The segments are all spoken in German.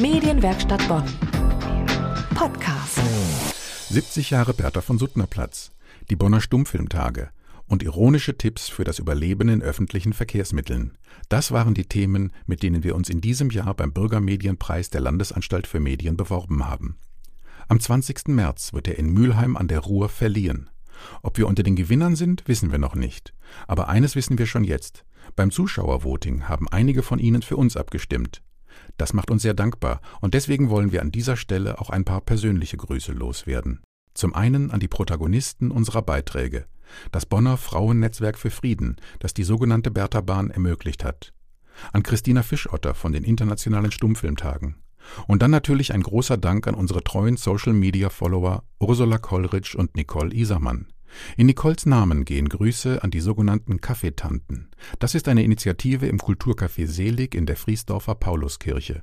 Medienwerkstatt Bonn. Podcast. 70 Jahre Bertha von Suttner Platz, die Bonner Stummfilmtage und ironische Tipps für das Überleben in öffentlichen Verkehrsmitteln. Das waren die Themen, mit denen wir uns in diesem Jahr beim Bürgermedienpreis der Landesanstalt für Medien beworben haben. Am 20. März wird er in Mülheim an der Ruhr verliehen. Ob wir unter den Gewinnern sind, wissen wir noch nicht. Aber eines wissen wir schon jetzt. Beim Zuschauervoting haben einige von Ihnen für uns abgestimmt. Das macht uns sehr dankbar und deswegen wollen wir an dieser Stelle auch ein paar persönliche Grüße loswerden. Zum einen an die Protagonisten unserer Beiträge, das Bonner Frauennetzwerk für Frieden, das die sogenannte Bertha-Bahn ermöglicht hat, an Christina Fischotter von den Internationalen Stummfilmtagen und dann natürlich ein großer Dank an unsere treuen Social-Media-Follower Ursula Kollrich und Nicole Isermann. In Nicoles Namen gehen Grüße an die sogenannten Kaffeetanten. Das ist eine Initiative im Kulturcafé Selig in der Friesdorfer Pauluskirche.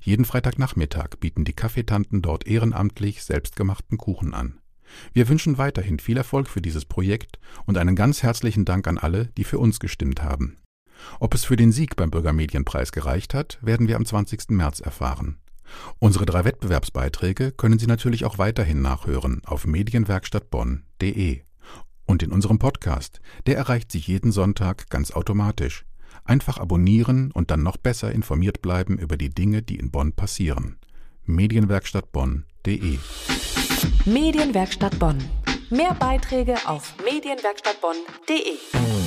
Jeden Freitagnachmittag bieten die Kaffeetanten dort ehrenamtlich selbstgemachten Kuchen an. Wir wünschen weiterhin viel Erfolg für dieses Projekt und einen ganz herzlichen Dank an alle, die für uns gestimmt haben. Ob es für den Sieg beim Bürgermedienpreis gereicht hat, werden wir am 20. März erfahren. Unsere drei Wettbewerbsbeiträge können Sie natürlich auch weiterhin nachhören auf medienwerkstattbonn.de. Und in unserem Podcast, der erreicht Sie jeden Sonntag ganz automatisch. Einfach abonnieren und dann noch besser informiert bleiben über die Dinge, die in Bonn passieren. medienwerkstattbonn.de Medienwerkstatt Bonn. Mehr Beiträge auf medienwerkstattbonn.de.